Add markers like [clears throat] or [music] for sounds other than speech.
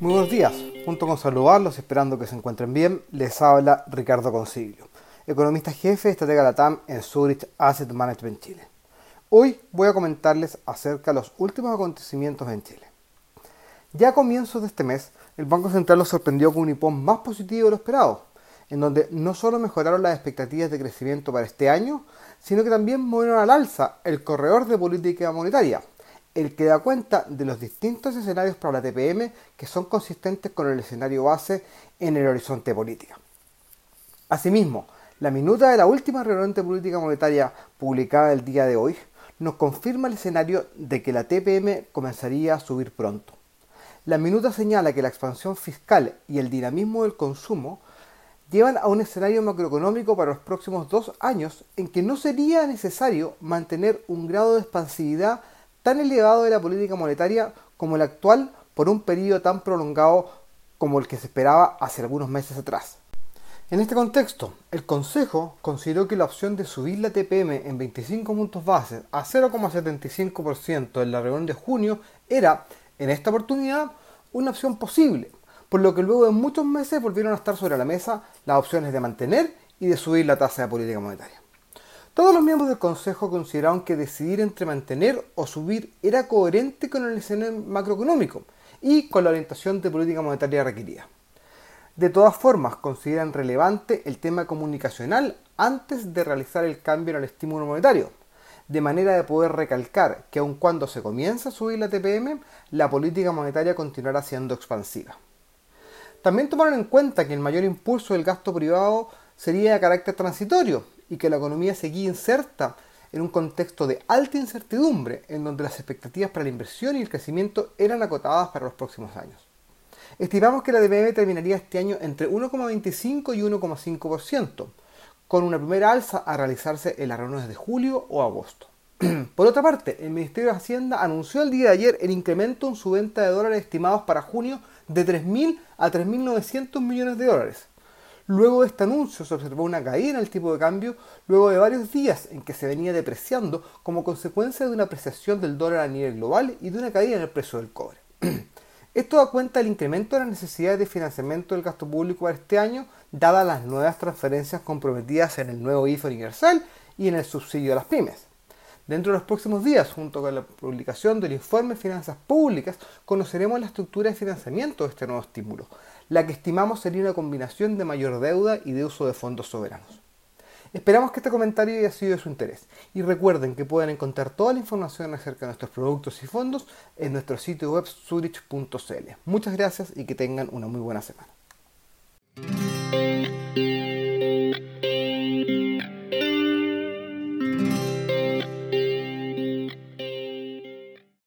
días. Junto con saludarlos, esperando que se encuentren bien, les habla Ricardo Consiglio, economista jefe de estratega Latam en Zurich Asset Management Chile. Hoy voy a comentarles acerca de los últimos acontecimientos en Chile. Ya a comienzos de este mes, el Banco Central nos sorprendió con un hipón más positivo de lo esperado, en donde no solo mejoraron las expectativas de crecimiento para este año, sino que también movieron al alza el corredor de política monetaria, el que da cuenta de los distintos escenarios para la TPM que son consistentes con el escenario base en el horizonte político. Asimismo, la minuta de la última reunión de política monetaria publicada el día de hoy nos confirma el escenario de que la TPM comenzaría a subir pronto. La minuta señala que la expansión fiscal y el dinamismo del consumo llevan a un escenario macroeconómico para los próximos dos años en que no sería necesario mantener un grado de expansividad tan elevado de la política monetaria como el actual por un periodo tan prolongado como el que se esperaba hace algunos meses atrás. En este contexto, el Consejo consideró que la opción de subir la TPM en 25 puntos bases a 0,75% en la reunión de junio era, en esta oportunidad, una opción posible, por lo que luego de muchos meses volvieron a estar sobre la mesa las opciones de mantener y de subir la tasa de política monetaria. Todos los miembros del Consejo consideraron que decidir entre mantener o subir era coherente con el escenario macroeconómico y con la orientación de política monetaria requerida. De todas formas, consideran relevante el tema comunicacional antes de realizar el cambio en el estímulo monetario, de manera de poder recalcar que aun cuando se comienza a subir la TPM, la política monetaria continuará siendo expansiva. También tomaron en cuenta que el mayor impulso del gasto privado sería de carácter transitorio, y que la economía seguía inserta en un contexto de alta incertidumbre, en donde las expectativas para la inversión y el crecimiento eran acotadas para los próximos años. Estimamos que la DPM terminaría este año entre 1,25 y 1,5%, con una primera alza a realizarse en las reuniones de julio o agosto. [clears throat] Por otra parte, el Ministerio de Hacienda anunció el día de ayer el incremento en su venta de dólares estimados para junio de 3.000 a 3.900 millones de dólares, Luego de este anuncio se observó una caída en el tipo de cambio luego de varios días en que se venía depreciando como consecuencia de una apreciación del dólar a nivel global y de una caída en el precio del cobre. [clears throat] Esto da cuenta del incremento de las necesidades de financiamiento del gasto público para este año, dadas las nuevas transferencias comprometidas en el nuevo IFO universal y en el subsidio a las pymes. Dentro de los próximos días, junto con la publicación del informe de finanzas públicas, conoceremos la estructura de financiamiento de este nuevo estímulo, la que estimamos sería una combinación de mayor deuda y de uso de fondos soberanos. Esperamos que este comentario haya sido de su interés y recuerden que pueden encontrar toda la información acerca de nuestros productos y fondos en nuestro sitio web zurich.cl. Muchas gracias y que tengan una muy buena semana.